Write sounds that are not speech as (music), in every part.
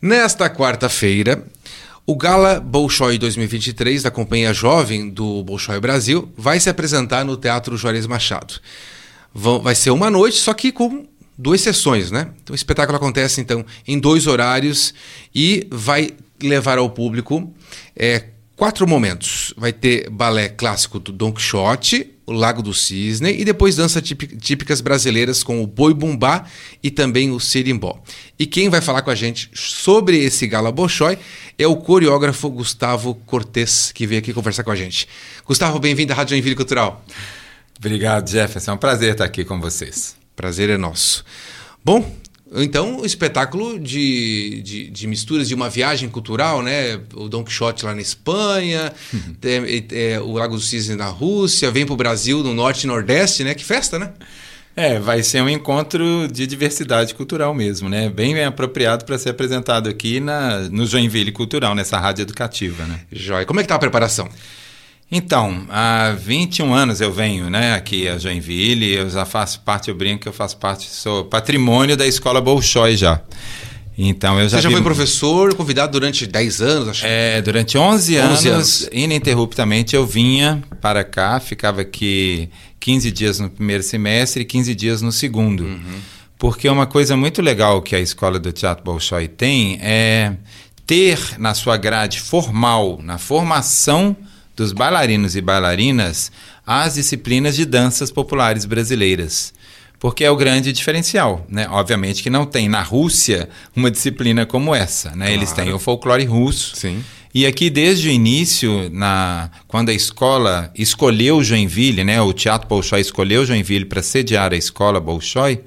Nesta quarta-feira, o Gala Bolshoi 2023 da Companhia Jovem do Bolshoi Brasil vai se apresentar no Teatro Juarez Machado. Vai ser uma noite, só que com duas sessões, né? Então o espetáculo acontece então em dois horários e vai levar ao público é, quatro momentos. Vai ter balé clássico do Don Quixote, o Lago do Cisne e depois danças típicas brasileiras com o boi bumbá e também o sirimbó. E quem vai falar com a gente sobre esse gala Bolshoi é o coreógrafo Gustavo Cortes, que veio aqui conversar com a gente. Gustavo, bem-vindo à Rádio Joinville Cultural. Obrigado, Jefferson. É um prazer estar aqui com vocês. Prazer é nosso. Bom, então, o espetáculo de, de, de, misturas de uma viagem cultural, né? O Don Quixote lá na Espanha, uhum. é, é, o Lago do Cisne na Rússia, vem para o Brasil no Norte e Nordeste, né? Que festa, né? É, vai ser um encontro de diversidade cultural mesmo, né? Bem apropriado para ser apresentado aqui na, no Joinville Cultural, nessa rádio educativa, né? Jóia. Como é que tá a preparação? Então, há 21 anos eu venho né, aqui a Joinville, eu já faço parte, eu brinco que eu faço parte, sou patrimônio da escola Bolshoi já. Então eu já Você já vi... foi professor, convidado durante 10 anos, acho? É, durante 11, 11 anos, anos, ininterruptamente eu vinha para cá, ficava aqui 15 dias no primeiro semestre e 15 dias no segundo. Uhum. Porque uma coisa muito legal que a escola do Teatro Bolshoi tem é ter na sua grade formal, na formação dos bailarinos e bailarinas as disciplinas de danças populares brasileiras. Porque é o grande diferencial, né? Obviamente que não tem na Rússia uma disciplina como essa, né? Claro. Eles têm o folclore russo. Sim. E aqui desde o início, na, quando a escola escolheu Joinville, né? O Teatro Bolshoi escolheu Joinville para sediar a escola Bolshoi,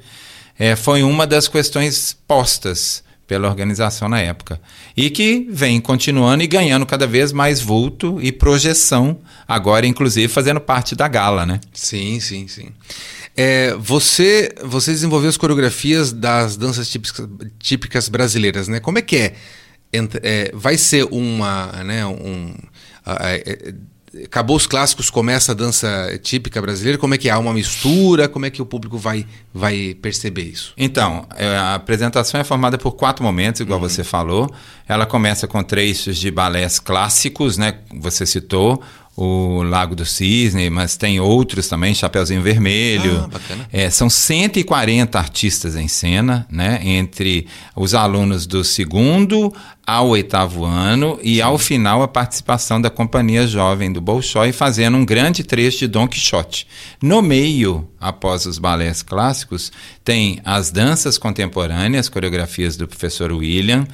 é, foi uma das questões postas pela organização na época. E que vem continuando e ganhando cada vez mais vulto e projeção, agora inclusive fazendo parte da gala, né? Sim, sim, sim. É, você, você desenvolveu as coreografias das danças típicas, típicas brasileiras, né? Como é que é? é vai ser uma, né, um, é, acabou os clássicos, começa a dança típica brasileira, como é que há uma mistura, como é que o público vai, vai perceber isso? Então, é, a apresentação é formada por quatro momentos, igual uhum. você falou. Ela começa com trechos de balés clássicos, né? Você citou, o Lago do Cisne, mas tem outros também, Chapeuzinho Vermelho. Ah, é, são 140 artistas em cena, né? Entre os alunos do segundo ao oitavo ano e Sim. ao final a participação da Companhia Jovem do Bolshoi fazendo um grande trecho de Don Quixote. No meio, após os balés clássicos, tem as danças contemporâneas, coreografias do professor William,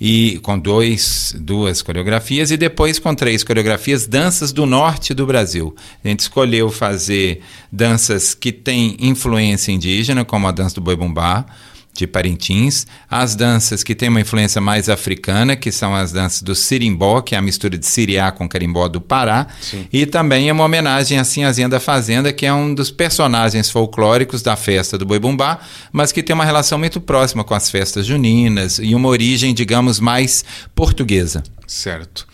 e com dois, duas coreografias e depois com três coreografias danças do norte do Brasil. A gente escolheu fazer danças que têm influência indígena, como a dança do boi bumbá, de Parintins, as danças que têm uma influência mais africana, que são as danças do sirimbó, que é a mistura de siriá com carimbó do Pará, Sim. e também uma homenagem a Sinhazinha da Fazenda, que é um dos personagens folclóricos da festa do Boi Bumbá, mas que tem uma relação muito próxima com as festas juninas e uma origem, digamos, mais portuguesa. Certo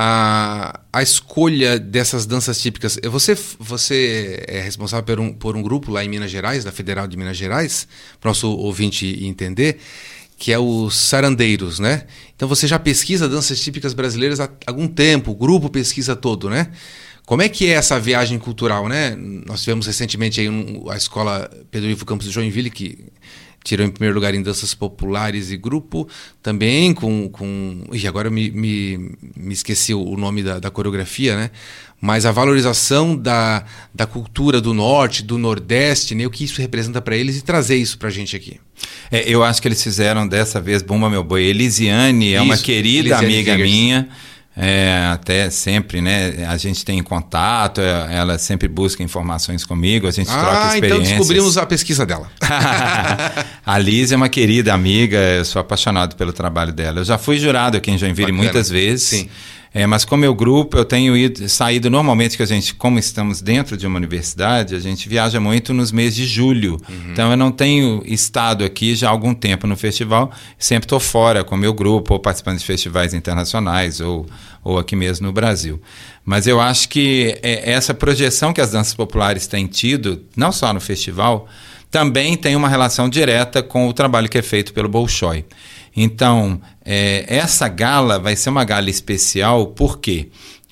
a, a escolha dessas danças típicas. Você, você é responsável por um, por um grupo lá em Minas Gerais, da Federal de Minas Gerais, para o nosso ouvinte entender, que é os sarandeiros, né? Então você já pesquisa danças típicas brasileiras há algum tempo, o grupo pesquisa todo, né? Como é que é essa viagem cultural, né? Nós tivemos recentemente aí um, a escola Pedro Ivo Campos de Joinville, que tirou em primeiro lugar em danças populares e grupo, também com. com e agora eu me, me, me esqueci o nome da, da, coreografia, né? Mas a valorização da, da cultura do norte, do nordeste, né? o que isso representa para eles e trazer isso para a gente aqui. É, eu acho que eles fizeram dessa vez Bumba Meu Boi. Elisiane é uma querida Elisiane amiga Figures. minha é, até sempre, né? A gente tem contato, é, ela sempre busca informações comigo, a gente ah, troca experiências. então descobrimos a pesquisa dela. (laughs) a Liz é uma querida amiga, eu sou apaixonado pelo trabalho dela. Eu já fui jurado aqui em Joinville Bacana. muitas vezes. Sim. É, mas com meu grupo eu tenho ido, saído normalmente que a gente, como estamos dentro de uma universidade, a gente viaja muito nos meses de julho. Uhum. Então eu não tenho estado aqui já há algum tempo no festival, sempre estou fora com meu grupo ou participando de festivais internacionais ou, ou aqui mesmo no Brasil. Mas eu acho que é, essa projeção que as danças populares têm tido, não só no festival, também tem uma relação direta com o trabalho que é feito pelo Bolshoi. Então, é, essa gala vai ser uma gala especial, por quê?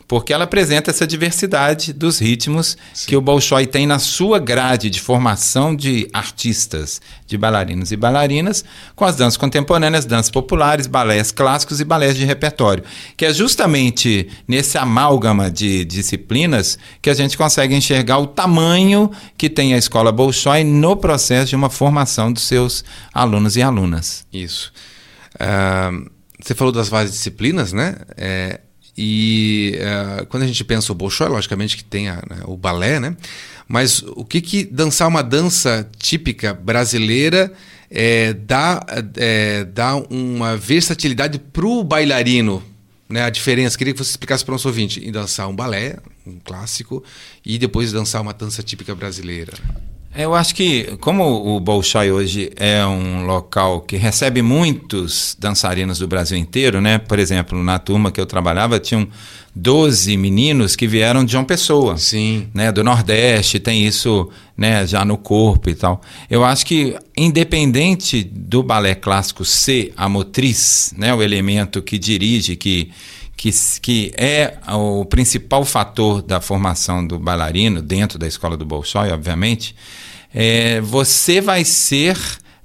porque ela apresenta essa diversidade dos ritmos Sim. que o Bolshoi tem na sua grade de formação de artistas, de bailarinos e bailarinas, com as danças contemporâneas, danças populares, balés clássicos e balés de repertório, que é justamente nesse amálgama de disciplinas que a gente consegue enxergar o tamanho que tem a escola Bolshoi no processo de uma formação dos seus alunos e alunas. Isso. Uh, você falou das várias disciplinas, né? É, e uh, quando a gente pensa o Bolshoi, logicamente que tem a, né, o balé, né? Mas o que, que dançar uma dança típica brasileira é, dá, é, dá uma versatilidade para o bailarino? Né, a diferença, queria que você explicasse para o nosso ouvinte, em dançar um balé, um clássico, e depois dançar uma dança típica brasileira. Eu acho que, como o Bolshoi hoje é um local que recebe muitos dançarinos do Brasil inteiro, né? Por exemplo, na turma que eu trabalhava, tinham 12 meninos que vieram de João Pessoa. Sim. Né, do Nordeste, tem isso né, já no corpo e tal. Eu acho que, independente do balé clássico ser a motriz, né, o elemento que dirige, que que, que é o principal fator da formação do bailarino dentro da escola do Bolshoi, obviamente, é, você vai ser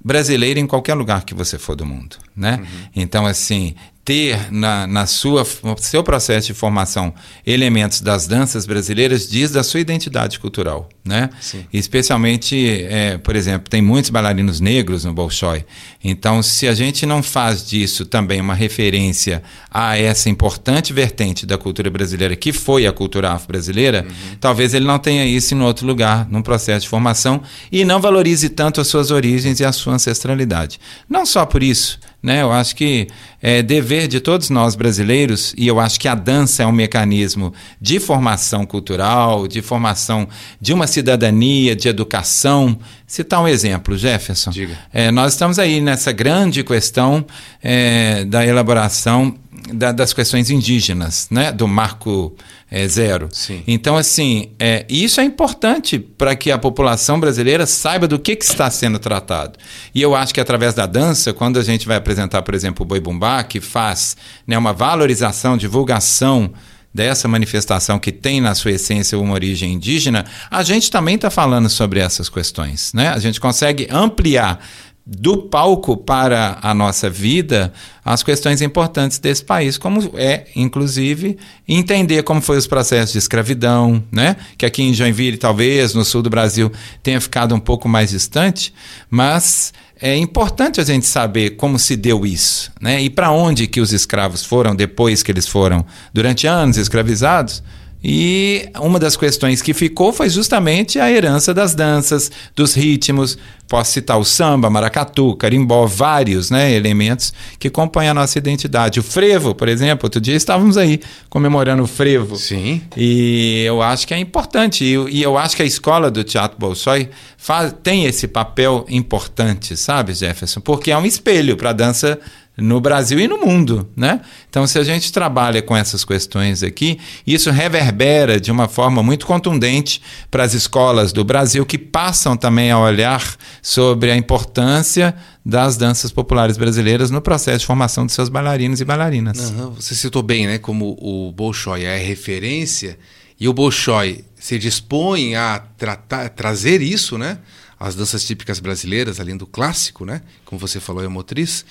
brasileiro em qualquer lugar que você for do mundo, né? Uhum. Então, assim, ter na, na sua no seu processo de formação elementos das danças brasileiras diz da sua identidade cultural, né? Sim. Especialmente, é, por exemplo, tem muitos bailarinos negros no Bolshoi. Então, se a gente não faz disso também uma referência a essa importante vertente da cultura brasileira, que foi a cultura afro-brasileira, uhum. talvez ele não tenha isso em outro lugar, num processo de formação, e não valorize tanto as suas origens e a sua ancestralidade. Não só por isso, né? Eu acho que é dever de todos nós brasileiros, e eu acho que a dança é um mecanismo de formação cultural, de formação de uma cidadania, de educação. Citar um exemplo, Jefferson. Diga. É, nós estamos aí nessa grande questão é, da elaboração da, das questões indígenas, né? do Marco é, Zero. Sim. Então, assim, é, isso é importante para que a população brasileira saiba do que, que, está sendo tratado. E eu acho que através da dança, quando a gente vai apresentar, por exemplo, o Boi Bumbá, que faz né, uma valorização, divulgação dessa manifestação que tem na sua essência uma origem indígena, a gente também está falando sobre essas questões. Né? A gente consegue ampliar do palco para a nossa vida as questões importantes desse país, como é, inclusive, entender como foi os processos de escravidão, né? que aqui em Joinville, talvez, no sul do Brasil, tenha ficado um pouco mais distante, mas é importante a gente saber como se deu isso, né? e para onde que os escravos foram depois que eles foram, durante anos, escravizados, e uma das questões que ficou foi justamente a herança das danças, dos ritmos. Posso citar o samba, maracatu, carimbó, vários né, elementos que compõem a nossa identidade. O frevo, por exemplo, outro dia estávamos aí comemorando o frevo. Sim. E eu acho que é importante. E, e eu acho que a escola do Teatro Bolshoi faz, tem esse papel importante, sabe, Jefferson? Porque é um espelho para a dança no Brasil e no mundo, né? Então, se a gente trabalha com essas questões aqui, isso reverbera de uma forma muito contundente para as escolas do Brasil que passam também a olhar sobre a importância das danças populares brasileiras no processo de formação de seus bailarinos e bailarinas. Uhum. Você citou bem, né? Como o Bolshoi é referência e o Bolshoi se dispõe a tratar, trazer isso, né? As danças típicas brasileiras, além do clássico, né? Como você falou, é motriz.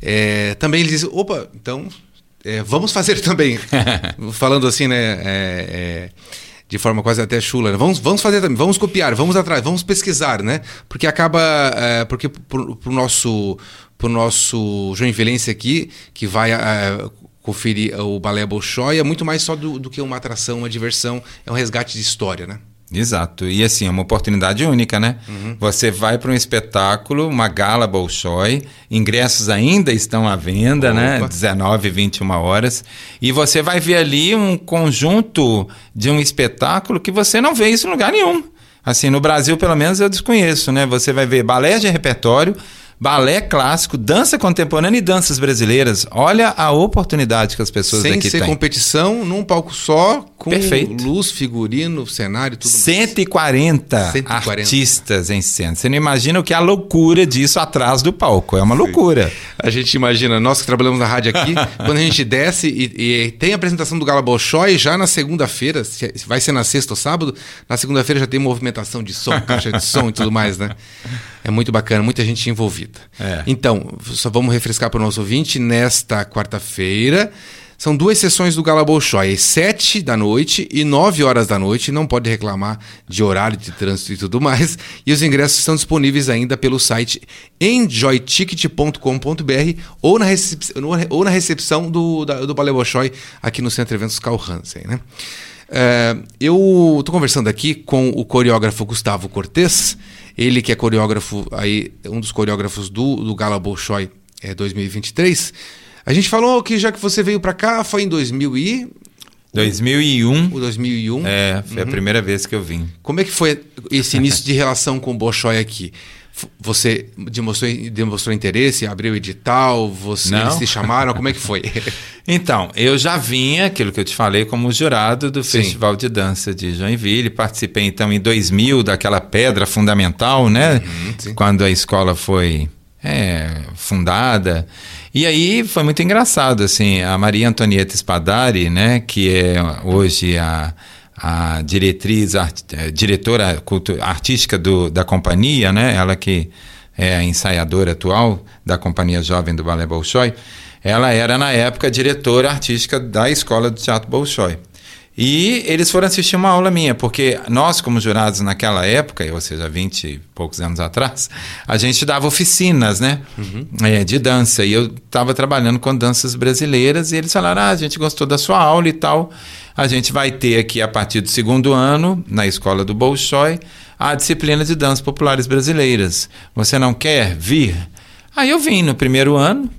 É, também ele diz, opa, então é, vamos fazer (laughs) também. Falando assim, né? É, é, de forma quase até chula, né? vamos, vamos fazer também, vamos copiar, vamos atrás, vamos pesquisar, né? Porque acaba, é, porque para o nosso, pro nosso Joinvilense aqui, que vai é, conferir o Balé Bolshoi, é muito mais só do, do que uma atração, uma diversão, é um resgate de história, né? Exato. E assim, é uma oportunidade única, né? Uhum. Você vai para um espetáculo, uma gala Bolshoi, ingressos ainda estão à venda, né? Opa. né? 19, 21 horas. E você vai ver ali um conjunto de um espetáculo que você não vê isso em lugar nenhum. Assim, no Brasil, pelo menos, eu desconheço, né? Você vai ver balé de repertório, balé clássico, dança contemporânea e danças brasileiras. Olha a oportunidade que as pessoas Sem daqui ser têm. competição, num palco só, com Perfeito. luz, figurino, cenário, tudo mais. 140, 140. artistas em cena. Você não imagina o que é a loucura disso atrás do palco. É uma loucura. A gente imagina, nós que trabalhamos na rádio aqui, (laughs) quando a gente desce e, e tem a apresentação do Gala Bolshoi, já na segunda-feira, se vai ser na sexta ou sábado, na segunda-feira já tem movimentação de som, caixa de som e tudo mais, né? É muito bacana, muita gente envolvida. É. Então, só vamos refrescar para o nosso ouvinte, nesta quarta-feira, são duas sessões do Gala Bolshoi, às 7 da noite e 9 horas da noite. Não pode reclamar de horário de trânsito e tudo mais. E os ingressos estão disponíveis ainda pelo site enjoyticket.com.br ou, ou na recepção do, da- do Balé Bolshoi aqui no Centro Eventos Carl Hansen. Né? É, eu estou conversando aqui com o coreógrafo Gustavo Cortes, ele que é coreógrafo aí, um dos coreógrafos do, do Gala Bolshoi é, 2023. A gente falou que já que você veio para cá foi em 2000 e 2001 o 2001. é, foi a primeira vez que eu vim. Como é que foi esse (laughs) início de relação com o Bolshoi aqui? Você demonstrou, demonstrou interesse, abriu edital, você, Não. eles te chamaram, como é que foi? (laughs) Então, eu já vinha, aquilo que eu te falei, como jurado do Sim. Festival de Dança de Joinville. Participei, então, em 2000 daquela pedra fundamental, né? Uhum. Quando a escola foi é, fundada. E aí foi muito engraçado, assim, a Maria Antonieta Spadari, né? Que é hoje a, a diretriz, art- eh, diretora artística do, da companhia, né? Ela que é a ensaiadora atual da Companhia Jovem do Balé Bolshoi. Ela era, na época, diretora artística da Escola do Teatro Bolshoi. E eles foram assistir uma aula minha, porque nós, como jurados naquela época, ou seja, 20 e poucos anos atrás, a gente dava oficinas, né? É, de dança. E eu estava trabalhando com danças brasileiras e eles falaram: ah, a gente gostou da sua aula e tal. A gente vai ter aqui, a partir do segundo ano, na escola do Bolshoi, a disciplina de danças populares brasileiras. Você não quer vir? Aí eu vim no primeiro ano.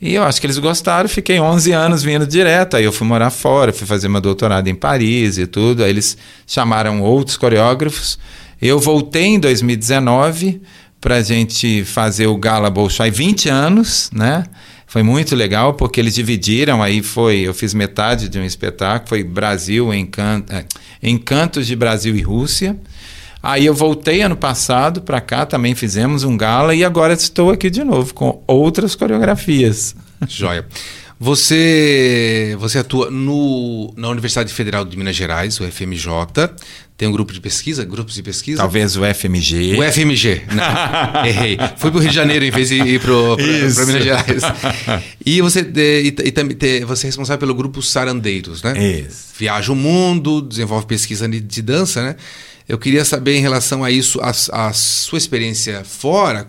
E eu acho que eles gostaram, fiquei 11 anos vindo direto. Aí eu fui morar fora, fui fazer meu doutorado em Paris e tudo. Aí eles chamaram outros coreógrafos. Eu voltei em 2019 para a gente fazer o Gala Bolshoi 20 anos, né? Foi muito legal porque eles dividiram, aí foi, eu fiz metade de um espetáculo, foi Brasil, Encanto, é, Encantos de Brasil e Rússia. Aí eu voltei ano passado para cá, também fizemos um gala e agora estou aqui de novo com outras coreografias. Joia. Você, você atua no, na Universidade Federal de Minas Gerais, o FMJ. Tem um grupo de pesquisa, grupos de pesquisa. Talvez o FMG. O FMG. Não, (laughs) errei. Fui para o Rio de Janeiro em vez de ir para Minas Gerais. E você, e, e te- você é responsável pelo grupo Sarandeiros, né? Isso. Viaja o mundo, desenvolve pesquisa de dança, né? Eu queria saber em relação a isso, a, a sua experiência fora,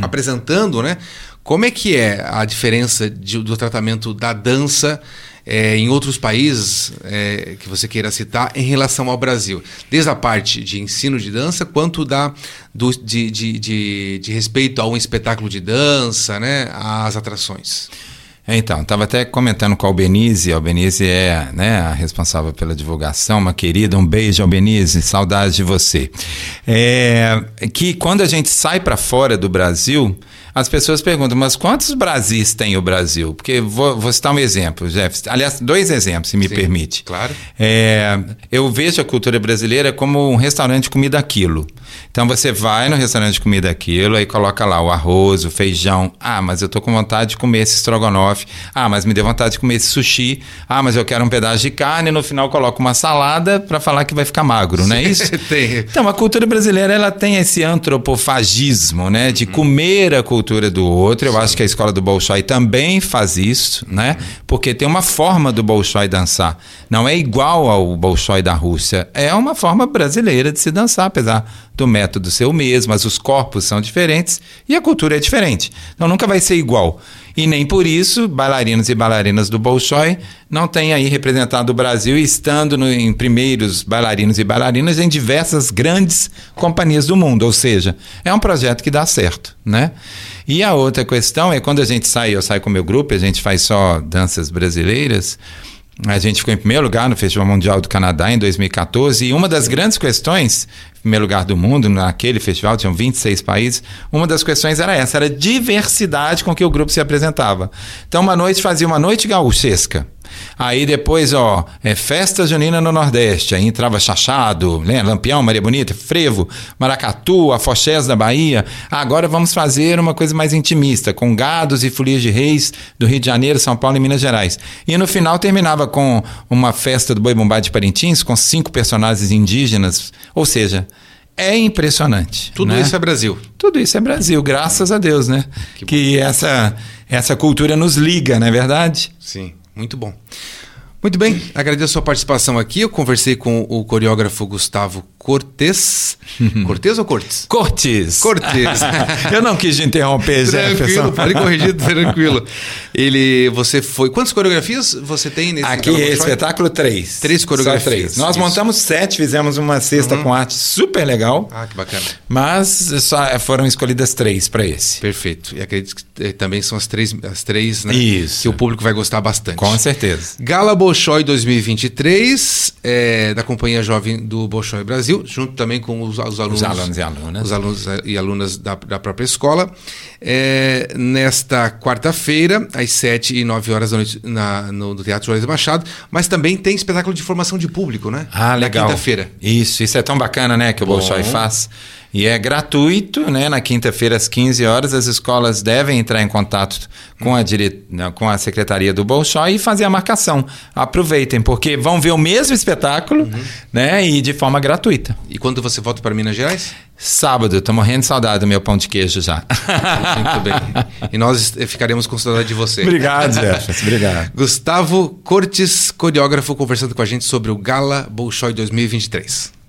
apresentando, né? Como é que é a diferença de- do tratamento da dança eh, em outros países eh, que você queira citar em relação ao Brasil? Desde a parte de ensino de dança, quanto da, do, de, de, de, de respeito a um espetáculo de dança, né? Às atrações. É, Então, estava até comentando com a Albenise, a Albenise é né, a responsável pela divulgação, uma querida, um beijo, Albenise, saudade de você. É, que quando a gente sai para fora do Brasil, as pessoas perguntam, mas quantos Brasis tem o Brasil? Porque vou, vou citar um exemplo, Jeff. Aliás, dois exemplos, se me Sim, permite. claro. É, eu vejo a cultura brasileira como um restaurante de comida a quilo. Então você vai no restaurante de comida a quilo, aí coloca lá o arroz, o feijão. Ah, mas eu tô com vontade de comer esse estrogonofe. Ah, mas me deu vontade de comer esse sushi. Ah, mas eu quero um pedaço de carne e no final coloco uma salada para falar que vai ficar magro, não é isso? (laughs) Tem. Então, a cultura brasileira ela tem esse antropofagismo, né, de comer a cultura do outro. Eu acho que a escola do Bolshoi também faz isso, né? Porque tem uma forma do Bolshoi dançar. Não é igual ao Bolshoi da Rússia. É uma forma brasileira de se dançar, apesar do método ser o mesmo, mas os corpos são diferentes e a cultura é diferente. Então nunca vai ser igual. E nem por isso, bailarinos e bailarinas do Bolshoi não têm aí representado o Brasil estando no- em primeiros bailarinos e bailarinas em diversas grandes companhias do mundo. Ou seja, é um projeto que dá certo, né? E a outra questão é quando a gente sai, eu saio com o meu grupo, a gente faz só danças brasileiras, A gente ficou em primeiro lugar no Festival Mundial do Canadá em 2014 e uma das grandes questões, primeiro lugar do mundo, naquele festival, tinham 26 países, uma das questões era essa, era a diversidade com que o grupo se apresentava. Então, uma noite fazia uma noite gaúchesca. Aí depois, ó, é festa junina no Nordeste. Aí entrava Chachado, né, Lampião, Maria Bonita, Frevo, Maracatu, Afoxés da Bahia. Agora vamos fazer uma coisa mais intimista, com gados e folias de reis do Rio de Janeiro, São Paulo e Minas Gerais. E no final terminava com uma festa do Boi Bombado de Parintins, com cinco personagens indígenas. Ou seja, é impressionante. Tudo né? isso é Brasil. Tudo isso é Brasil, graças a Deus, né? Que, que essa, essa cultura nos liga, não é verdade? Sim. Muito bom. Muito bem, agradeço a sua participação aqui. Eu conversei com o coreógrafo Gustavo Cortes. (laughs) Cortes ou Cortes? Cortes. Cortes. (laughs) Eu não quis te interromper, Jefferson. Tranquilo, pode corrigir, (laughs) tranquilo. Ele, você foi... Quantas coreografias você tem nesse Aqui, espetáculo três. Três coreografias. Só três. Nós Isso. montamos sete, fizemos uma sexta uhum. com arte super legal. Ah, que bacana. Mas só foram escolhidas três para esse. Perfeito. E acredito que eh, também são as três, as três né, Isso. que o público vai gostar bastante. Com certeza. Gala Bolshoi 2023, é, da Companhia Jovem do Bolshoi Brasil, junto também com os, os alunos. Os alunos e alunas. Os alunos e alunas da, da própria escola. É, nesta quarta-feira, às 7 e 9 horas da noite, na, no, no Teatro Juarez Machado, mas também tem espetáculo de formação de público, né? Ah, legal. Na quinta-feira. Isso, isso é tão bacana, né, que o Bolshoi faz. E é gratuito, né? Na quinta-feira, às 15 horas, as escolas devem entrar em contato com a, dire... com a Secretaria do Bolshoi e fazer a marcação. Aproveitem, porque vão ver o mesmo espetáculo, uhum. né? E de forma gratuita. E quando você volta para Minas Gerais? Sábado, estou morrendo de saudade do meu pão de queijo já. (laughs) Muito bem. E nós ficaremos com saudade de você. Obrigado, (laughs) Jefferson. Obrigado. Gustavo Cortes, coreógrafo, conversando com a gente sobre o Gala Bolshoi 2023.